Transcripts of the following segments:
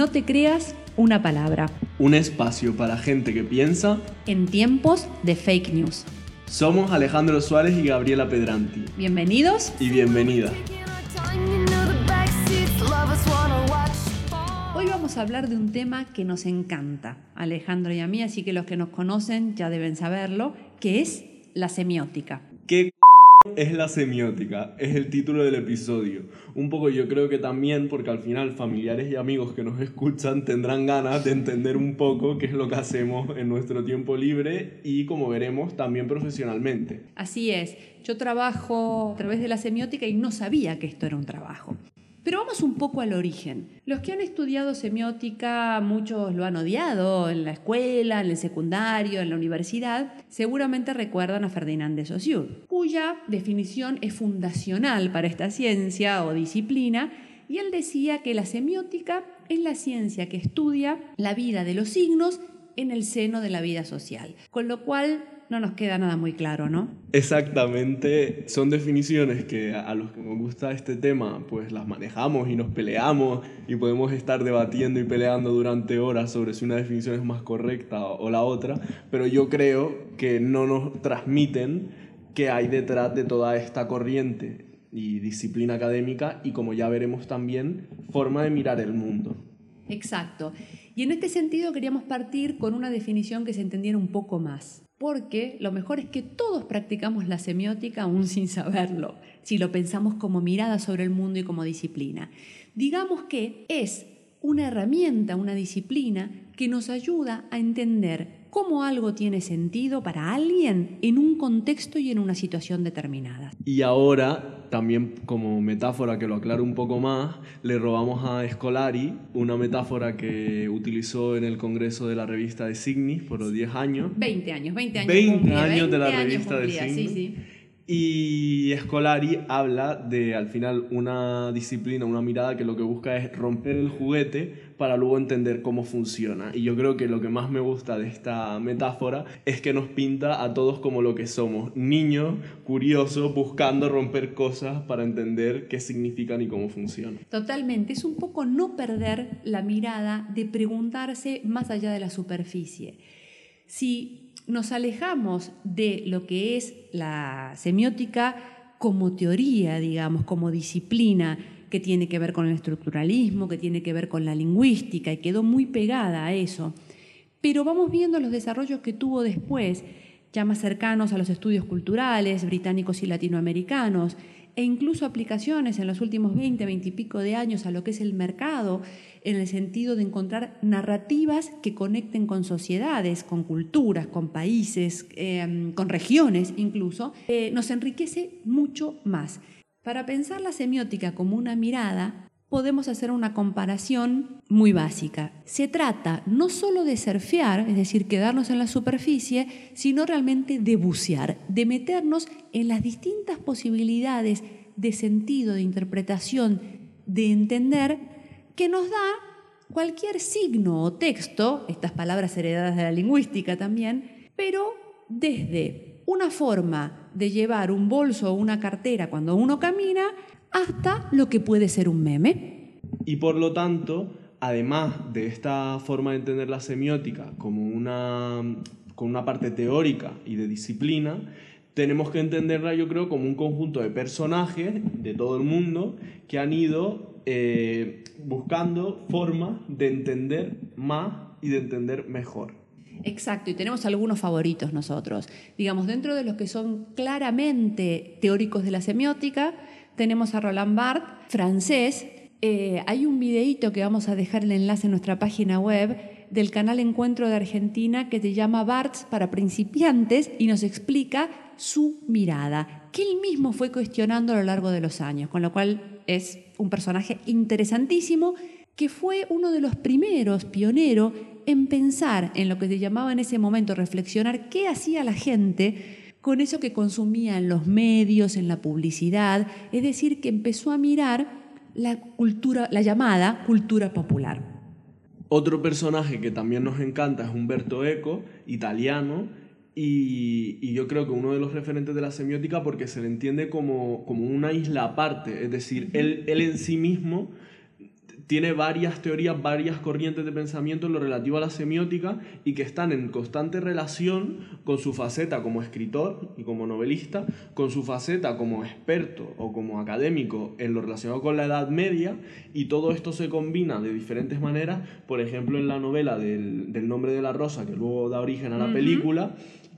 No te creas una palabra. Un espacio para gente que piensa en tiempos de fake news. Somos Alejandro Suárez y Gabriela Pedranti. Bienvenidos y bienvenida. Hoy vamos a hablar de un tema que nos encanta, Alejandro y a mí, así que los que nos conocen ya deben saberlo, que es la semiótica. ¿Qué es la semiótica? Es el título del episodio. Un poco yo creo que también porque al final familiares y amigos que nos escuchan tendrán ganas de entender un poco qué es lo que hacemos en nuestro tiempo libre y como veremos también profesionalmente. Así es, yo trabajo a través de la semiótica y no sabía que esto era un trabajo. Pero vamos un poco al origen. Los que han estudiado semiótica, muchos lo han odiado en la escuela, en el secundario, en la universidad, seguramente recuerdan a Ferdinand de Saussure, cuya definición es fundacional para esta ciencia o disciplina, y él decía que la semiótica es la ciencia que estudia la vida de los signos en el seno de la vida social, con lo cual no nos queda nada muy claro, ¿no? Exactamente, son definiciones que a los que nos gusta este tema, pues las manejamos y nos peleamos y podemos estar debatiendo y peleando durante horas sobre si una definición es más correcta o la otra, pero yo creo que no nos transmiten qué hay detrás de toda esta corriente y disciplina académica y como ya veremos también, forma de mirar el mundo. Exacto. Y en este sentido queríamos partir con una definición que se entendiera un poco más porque lo mejor es que todos practicamos la semiótica aún sin saberlo, si lo pensamos como mirada sobre el mundo y como disciplina. Digamos que es una herramienta, una disciplina que nos ayuda a entender cómo algo tiene sentido para alguien en un contexto y en una situación determinada. Y ahora, también como metáfora que lo aclaro un poco más, le robamos a Scolari una metáfora que utilizó en el Congreso de la revista de Signis por los 10 años. 20 años, 20 años. 20 años de la revista de Signis. Sí, sí. Y Scolari habla de, al final, una disciplina, una mirada que lo que busca es romper el juguete para luego entender cómo funciona. Y yo creo que lo que más me gusta de esta metáfora es que nos pinta a todos como lo que somos, niños curiosos buscando romper cosas para entender qué significan y cómo funcionan. Totalmente, es un poco no perder la mirada de preguntarse más allá de la superficie. Si nos alejamos de lo que es la semiótica como teoría, digamos, como disciplina que tiene que ver con el estructuralismo, que tiene que ver con la lingüística y quedó muy pegada a eso. Pero vamos viendo los desarrollos que tuvo después, ya más cercanos a los estudios culturales británicos y latinoamericanos, e incluso aplicaciones en los últimos 20, 20 y pico de años a lo que es el mercado, en el sentido de encontrar narrativas que conecten con sociedades, con culturas, con países, em, con regiones incluso, eh, nos enriquece mucho más. Para pensar la semiótica como una mirada, podemos hacer una comparación muy básica. Se trata no solo de surfear, es decir, quedarnos en la superficie, sino realmente de bucear, de meternos en las distintas posibilidades de sentido, de interpretación, de entender que nos da cualquier signo o texto, estas palabras heredadas de la lingüística también, pero desde una forma de llevar un bolso o una cartera cuando uno camina hasta lo que puede ser un meme. Y por lo tanto, además de esta forma de entender la semiótica como una, con una parte teórica y de disciplina, tenemos que entenderla, yo creo, como un conjunto de personajes de todo el mundo que han ido eh, buscando formas de entender más y de entender mejor. Exacto, y tenemos algunos favoritos nosotros. Digamos, dentro de los que son claramente teóricos de la semiótica, tenemos a Roland Barthes, francés. Eh, hay un videíto que vamos a dejar el enlace en nuestra página web del canal Encuentro de Argentina que se llama Barthes para principiantes y nos explica su mirada, que él mismo fue cuestionando a lo largo de los años, con lo cual es un personaje interesantísimo que fue uno de los primeros pioneros en pensar en lo que se llamaba en ese momento reflexionar qué hacía la gente con eso que consumía en los medios, en la publicidad, es decir, que empezó a mirar la cultura, la llamada cultura popular. Otro personaje que también nos encanta es Humberto Eco, italiano, y, yo creo que uno de los referentes de la semiótica porque se le entiende como, como una isla aparte, es decir, él, él en sí mismo tiene varias teorías, varias corrientes de pensamiento en lo relativo a la semiótica y que están en constante relación con su faceta como escritor y como novelista, con su faceta como experto o como académico en lo relacionado con la Edad Media y todo esto se combina de diferentes maneras, por ejemplo en la novela del, nombre de la rosa, que luego da origen a la película,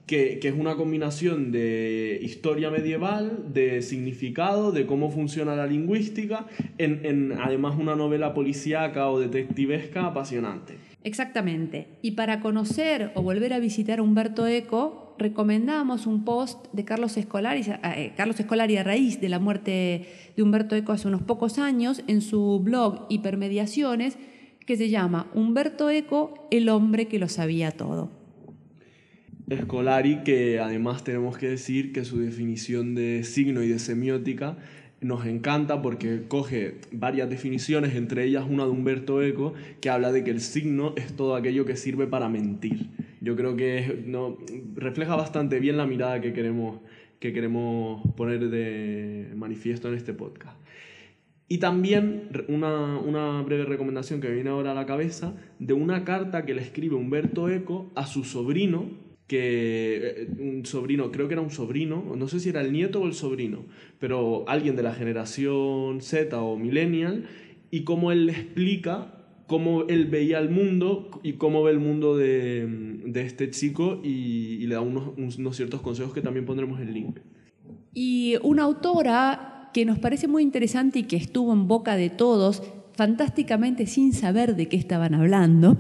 que, es una combinación de historia medieval, de significado, de cómo funciona la lingüística, en, además una novela policíaca o detectivesca apasionante. Exactamente. Y para conocer o volver a visitar a Humberto Eco, recomendamos un post de Carlos Escolari, eh, Carlos Escolari a raíz de la muerte de Humberto Eco hace unos pocos años en su blog Hipermediaciones, que se llama Humberto Eco, el hombre que lo sabía todo. Escolari, que además tenemos que decir que su definición de signo y de semiótica nos encanta porque coge varias definiciones, entre ellas una de Humberto Eco, que habla de que el signo es todo aquello que sirve para mentir. Yo creo que no, refleja bastante bien la mirada que queremos, que queremos poner de manifiesto en este podcast. Y también una, una, breve recomendación que me viene ahora a la cabeza de una carta que le escribe Humberto Eco a su sobrino que eh, un sobrino, creo que era un sobrino, no sé si era el nieto o el sobrino, pero alguien de la generación Z o millennial, y cómo él le explica cómo él veía el mundo y cómo ve el mundo de, de este chico y, le da unos, unos ciertos consejos que también pondremos el link. Y una autora que nos parece muy interesante y que estuvo en boca de todos, fantásticamente sin saber de qué estaban hablando,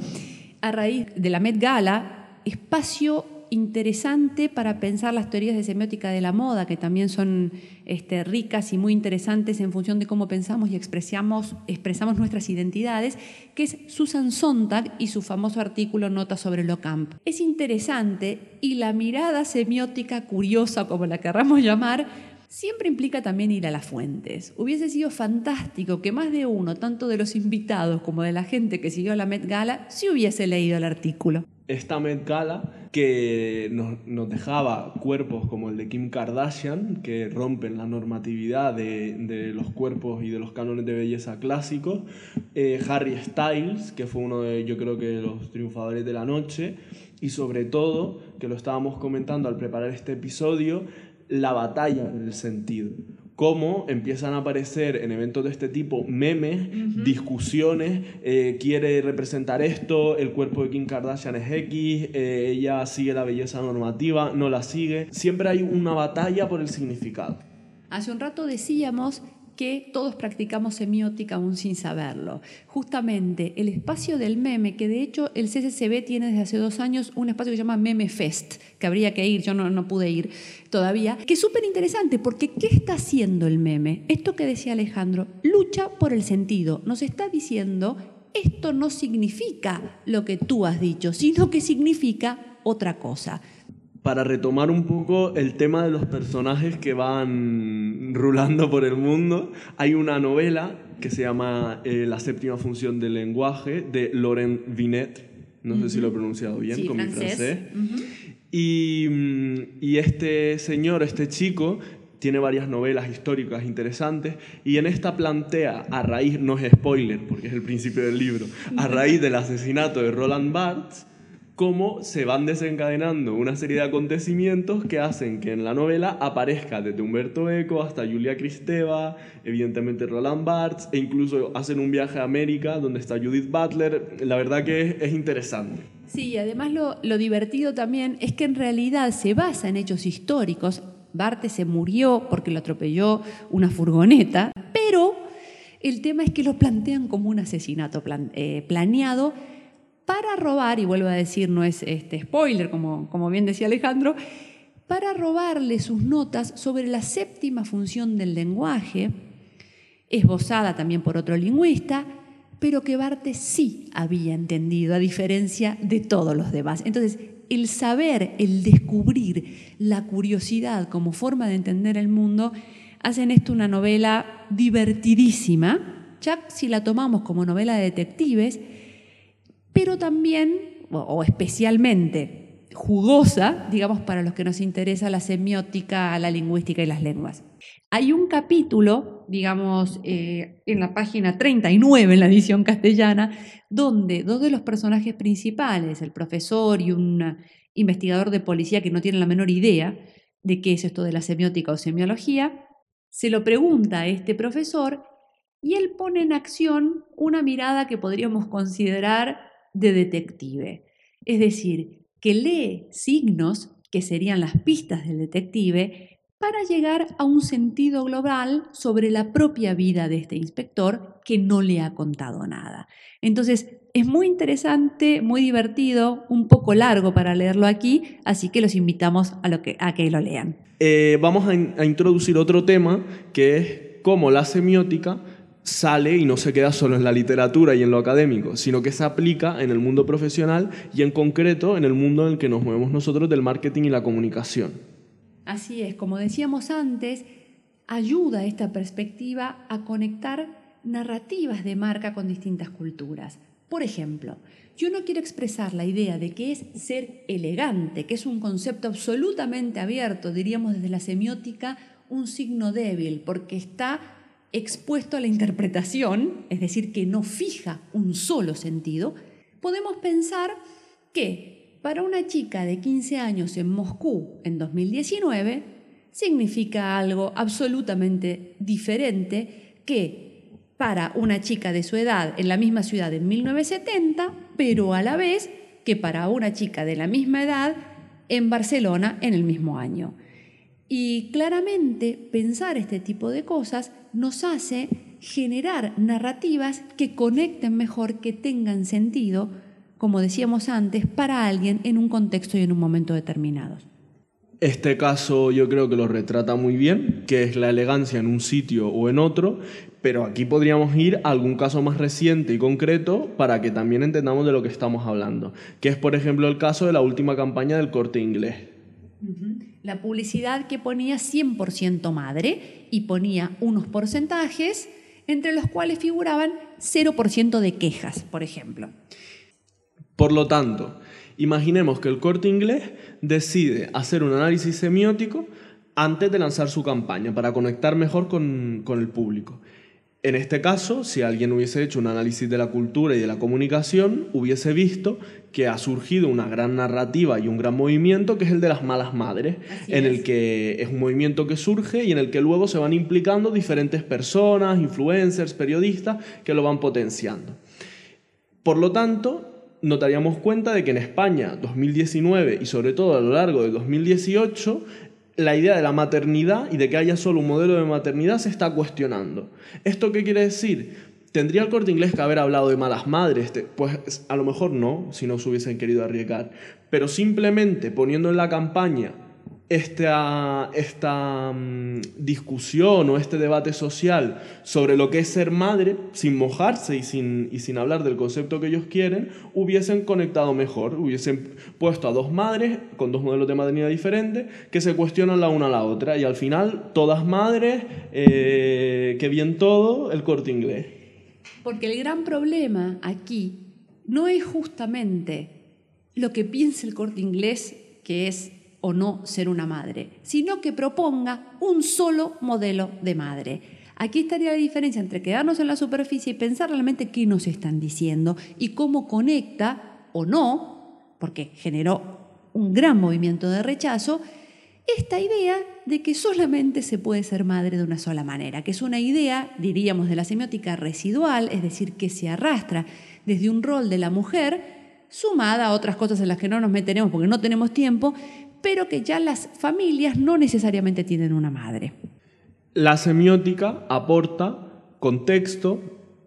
a raíz de la Met Gala, espacio interesante para pensar las teorías de semiótica de la moda, que también son este, ricas y muy interesantes en función de cómo pensamos y expresamos, expresamos nuestras identidades, que es Susan Sontag y su famoso artículo Nota sobre lo camp. Es interesante y la mirada semiótica curiosa, como la querramos llamar, siempre implica también ir a las fuentes. Hubiese sido fantástico que más de uno, tanto de los invitados como de la gente que siguió la Met Gala, se hubiese leído el artículo esta Met Gala que nos, dejaba cuerpos como el de Kim Kardashian, que rompen la normatividad de, los cuerpos y de los cánones de belleza clásicos, eh, Harry Styles, que fue uno de, yo creo que los triunfadores de la noche, y sobre todo, que lo estábamos comentando al preparar este episodio, la batalla del sentido cómo empiezan a aparecer en eventos de este tipo memes, discusiones, eh, quiere representar esto, el cuerpo de Kim Kardashian es X, eh, ella sigue la belleza normativa, no la sigue. Siempre hay una batalla por el significado. Hace un rato decíamos que todos practicamos semiótica aún sin saberlo. Justamente el espacio del meme, que de hecho el CCCB tiene desde hace dos años un espacio que se llama Meme Fest, que habría que ir, yo no, no pude ir todavía, que es súper interesante porque ¿qué está haciendo el meme? Esto que decía Alejandro, lucha por el sentido, nos está diciendo esto no significa lo que tú has dicho, sino que significa otra cosa para retomar un poco el tema de los personajes que van rulando por el mundo, hay una novela que se llama eh, La séptima función del lenguaje de Laurent Vinet, no sé si lo he pronunciado bien con mi francés. y, mm, y este señor, este chico, tiene varias novelas históricas interesantes y en esta plantea, a raíz, no es spoiler porque es el principio del libro, a raíz del asesinato de Roland Barthes, cómo se van desencadenando una serie de acontecimientos que hacen que en la novela aparezca desde Humberto Eco hasta Julia Kristeva, evidentemente Roland Barthes, e incluso hacen un viaje a América donde está Judith Butler. La verdad que es, interesante. Sí, además lo, lo divertido también es que en realidad se basa en hechos históricos. Barthes se murió porque lo atropelló una furgoneta, pero el tema es que lo plantean como un asesinato eh, planeado para robar, y vuelvo a decir, no es este spoiler, como, como bien decía Alejandro, para robarle sus notas sobre la séptima función del lenguaje, esbozada también por otro lingüista, pero que Barthes sí había entendido, a diferencia de todos los demás. Entonces, el saber, el descubrir, la curiosidad como forma de entender el mundo, hacen esto una novela divertidísima, ya si la tomamos como novela de detectives, pero también, o especialmente jugosa, digamos, para los que nos interesa la semiótica, la lingüística y las lenguas. Hay un capítulo digamos, eh, en la página 39 en la edición castellana, donde dos de los personajes principales, el profesor y un investigador de policía que no tiene la menor idea de qué es esto de la semiótica o semiología, se lo pregunta a este profesor y él pone en acción una mirada que podríamos considerar de detective. Es decir, que lee signos, que serían las pistas del detective, para llegar a un sentido global sobre la propia vida de este inspector que no le ha contado nada. Entonces, es muy interesante, muy divertido, un poco largo para leerlo aquí, así que los invitamos a, lo que, lo lean. Eh, vamos a introducir otro tema que es cómo la semiótica sale y no se queda solo en la literatura y en lo académico, sino que se aplica en el mundo profesional y en concreto en el mundo en el que nos movemos nosotros del marketing y la comunicación. Así es, como decíamos antes, ayuda esta perspectiva a conectar narrativas de marca con distintas culturas. Por ejemplo, yo no quiero expresar la idea de que es ser elegante, que es un concepto absolutamente abierto, diríamos desde la semiótica, un signo débil, porque está expuesto a la interpretación, es decir, que no fija un solo sentido, podemos pensar que para una chica de 15 años en Moscú en 2019 significa algo absolutamente diferente que para una chica de su edad en la misma ciudad en 1970, pero a la vez que para una chica de la misma edad en Barcelona en el mismo año. Y claramente pensar este tipo de cosas nos hace generar narrativas que conecten mejor, que tengan sentido como decíamos antes, para alguien en un contexto y en un momento determinados. Este caso yo creo que lo retrata muy bien, que es la elegancia en un sitio o en otro, pero aquí podríamos ir a algún caso más reciente y concreto para que también entendamos de lo que estamos hablando, que es por ejemplo el caso de la última campaña del corte inglés. La publicidad que ponía 100% madre y ponía unos porcentajes entre los cuales figuraban 0% de quejas, por ejemplo. Por lo tanto, imaginemos que el corte inglés decide hacer un análisis semiótico antes de lanzar su campaña para conectar mejor con, el público. En este caso, si alguien hubiese hecho un análisis de la cultura y de la comunicación, hubiese visto que ha surgido una gran narrativa y un gran movimiento que es el de las malas madres, en el que es un movimiento que surge y en el que luego se van implicando diferentes personas, influencers, periodistas, que lo van potenciando. Por lo tanto, notaríamos cuenta de que en España 2019 y sobre todo a lo largo de 2018 la idea de la maternidad y de que haya solo un modelo de maternidad se está cuestionando. ¿Esto qué quiere decir? ¿Tendría el corte inglés que haber hablado de malas madres? Pues a lo mejor no, si no se hubiesen querido arriesgar. Pero simplemente poniendo en la campaña esta, esta mm, discusión o este debate social sobre lo que es ser madre, sin mojarse y sin, y sin hablar del concepto que ellos quieren, hubiesen conectado mejor, hubiesen puesto a dos madres con dos modelos de maternidad diferentes que se cuestionan la una a la otra y al final todas madres, eh, que bien todo, el corte inglés. Porque el gran problema aquí no es justamente lo que piensa el corte inglés, que es o no ser una madre, sino que proponga un solo modelo de madre. Aquí estaría la diferencia entre quedarnos en la superficie y pensar realmente qué nos están diciendo y cómo conecta o no, porque generó un gran movimiento de rechazo, esta idea de que solamente se puede ser madre de una sola manera, que es una idea, diríamos, de la semiótica residual, es decir, que se arrastra desde un rol de la mujer sumada a otras cosas en las que no nos meteremos porque no tenemos tiempo, pero que ya las familias no necesariamente tienen una madre. La semiótica aporta contexto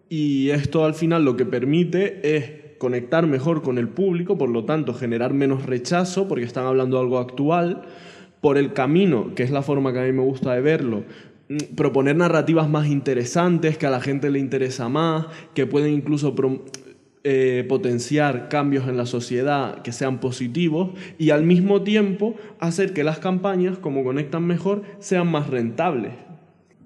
y esto al final lo que permite es conectar mejor con el público, por lo tanto generar menos rechazo porque están hablando de algo actual, por el camino, que es la forma que a mí me gusta de verlo, mm, proponer narrativas más interesantes, que a la gente le interesa más, que pueden incluso eh, potenciar cambios en la sociedad que sean positivos y al mismo tiempo hacer que las campañas, como conectan mejor, sean más rentables.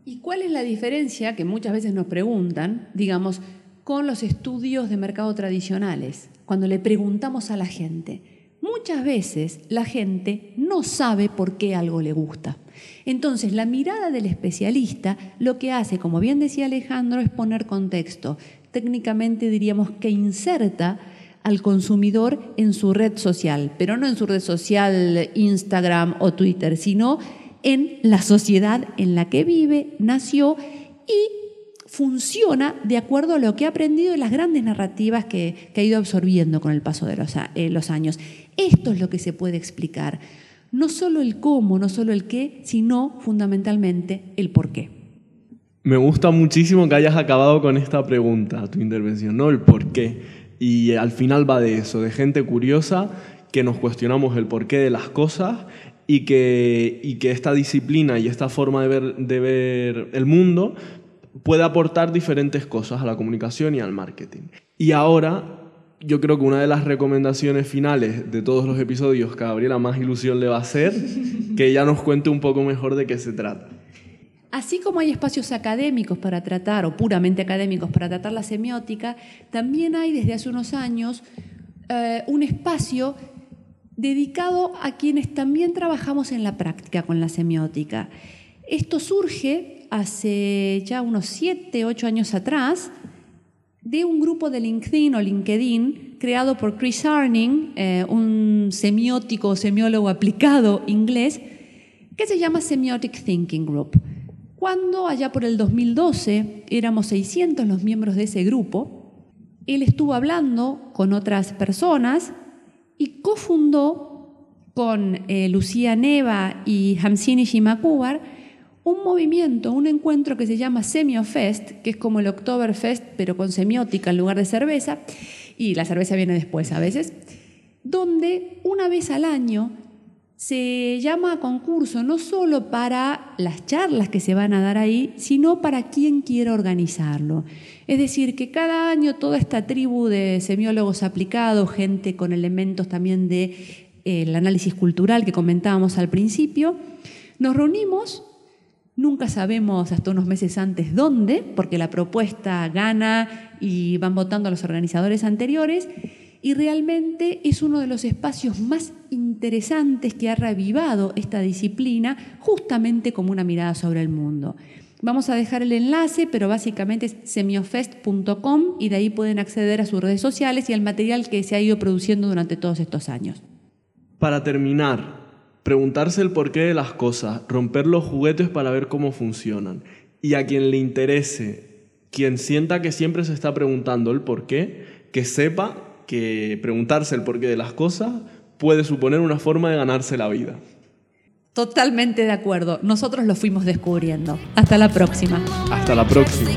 ¿Y cuál es la diferencia que muchas veces nos preguntan, digamos, con los estudios de mercado tradicionales? Cuando le preguntamos a la gente, Muchas veces la gente no sabe por qué algo le gusta. Entonces, la mirada del especialista lo que hace, como bien decía Alejandro, es poner contexto. Técnicamente diríamos que inserta al consumidor en su red social, pero no en su red social Instagram o Twitter, sino en la sociedad en la que vive, nació y funciona de acuerdo a lo que ha aprendido de las grandes narrativas que, ha ido absorbiendo con el paso de los, eh, los años. Esto es lo que se puede explicar. No solo el cómo, no solo el qué, sino fundamentalmente el por qué. Me gusta muchísimo que hayas acabado con esta pregunta, tu intervención, ¿no? El por qué. Y al final va de eso, de gente curiosa que nos cuestionamos el porqué de las cosas y que, y que esta disciplina y esta forma de ver, de ver el mundo puede aportar diferentes cosas a la comunicación y al marketing. Y ahora yo creo que una de las recomendaciones finales de todos los episodios que a Gabriela más ilusión le va a hacer, que ella nos cuente un poco mejor de qué se trata. Así como hay espacios académicos para tratar, o puramente académicos para tratar la semiótica, también hay desde hace unos años eh, un espacio dedicado a quienes también trabajamos en la práctica con la semiótica. Esto surge hace ya unos 7, 8 años atrás, de un grupo de LinkedIn o LinkedIn creado por Chris Arning, eh, un semiótico o semiólogo aplicado inglés, que se llama Semiotic Thinking Group. Cuando allá por el 2012 éramos 600 los miembros de ese grupo, él estuvo hablando con otras personas y cofundó con eh, Lucía Neva y Hamsini Shimakubar un movimiento, un encuentro que se llama Semiofest, que es como el Oktoberfest, pero con semiótica en lugar de cerveza, y la cerveza viene después a veces, donde una vez al año se llama a concurso no solo para las charlas que se van a dar ahí, sino para quien quiera organizarlo. Es decir, que cada año toda esta tribu de semiólogos aplicados, gente con elementos también del de, eh, análisis cultural que comentábamos al principio, nos reunimos Nunca sabemos hasta unos meses antes dónde, porque la propuesta gana y van votando a los organizadores anteriores, y realmente es uno de los espacios más interesantes que ha revivado esta disciplina, justamente como una mirada sobre el mundo. Vamos a dejar el enlace, pero básicamente es semiofest.com y de ahí pueden acceder a sus redes sociales y al material que se ha ido produciendo durante todos estos años. Para terminar, preguntarse el porqué de las cosas, romper los juguetes para ver cómo funcionan. Y a quien le interese, quien sienta que siempre se está preguntando el porqué, que sepa que preguntarse el porqué de las cosas puede suponer una forma de ganarse la vida. Totalmente de acuerdo. Nosotros lo fuimos descubriendo. Hasta la próxima. Hasta la próxima.